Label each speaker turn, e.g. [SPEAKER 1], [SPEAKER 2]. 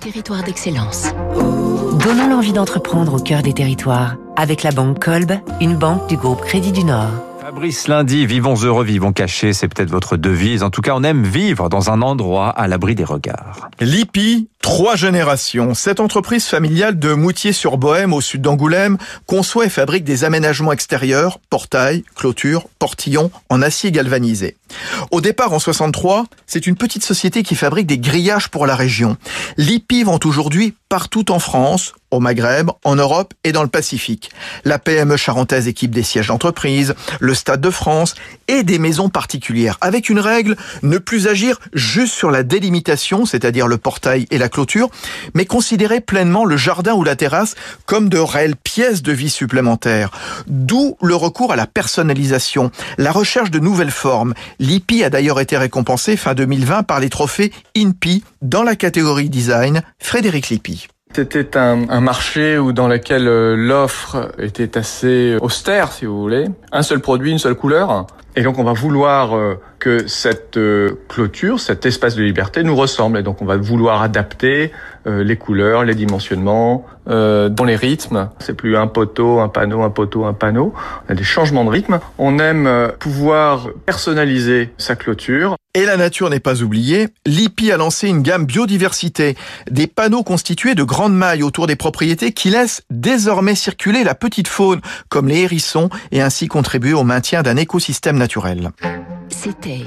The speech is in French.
[SPEAKER 1] Territoire d'excellence. Donnons l'envie d'entreprendre au cœur des territoires avec la banque Kolb, une banque du groupe Crédit du Nord.
[SPEAKER 2] Fabrice Lundi, vivons heureux, vivons cachés, c'est peut-être votre devise. En tout cas, on aime vivre dans un endroit à l'abri des regards.
[SPEAKER 3] L'IPI, trois générations. Cette entreprise familiale de Moutier-sur-Bohème, au sud d'Angoulême, conçoit et fabrique des aménagements extérieurs, portails, clôtures, portillons en acier galvanisé. Au départ, en 63, c'est une petite société qui fabrique des grillages pour la région. L'IPI vend aujourd'hui partout en France, au Maghreb, en Europe et dans le Pacifique. La PME charentaise équipe des sièges d'entreprise, le Stade de France et des maisons particulières. Avec une règle, ne plus agir juste sur la délimitation, c'est-à-dire le portail et la clôture, mais considérer pleinement le jardin ou la terrasse comme de réelles pièces de vie supplémentaires. D'où le recours à la personnalisation, la recherche de nouvelles formes. L'IPI a d'ailleurs été récompensé fin 2020 par les trophées INPI dans la catégorie design Frédéric Lippi.
[SPEAKER 4] C'était un, un, marché où dans lequel euh, l'offre était assez austère, si vous voulez. Un seul produit, une seule couleur. Et donc on va vouloir euh, que cette euh, clôture, cet espace de liberté nous ressemble. Et donc on va vouloir adapter les couleurs, les dimensionnements, dans les rythmes. C'est plus un poteau, un panneau, un poteau, un panneau. On a des changements de rythme. On aime pouvoir personnaliser sa clôture.
[SPEAKER 3] Et la nature n'est pas oubliée. L'IPI a lancé une gamme biodiversité, des panneaux constitués de grandes mailles autour des propriétés qui laissent désormais circuler la petite faune, comme les hérissons, et ainsi contribuer au maintien d'un écosystème
[SPEAKER 1] c'était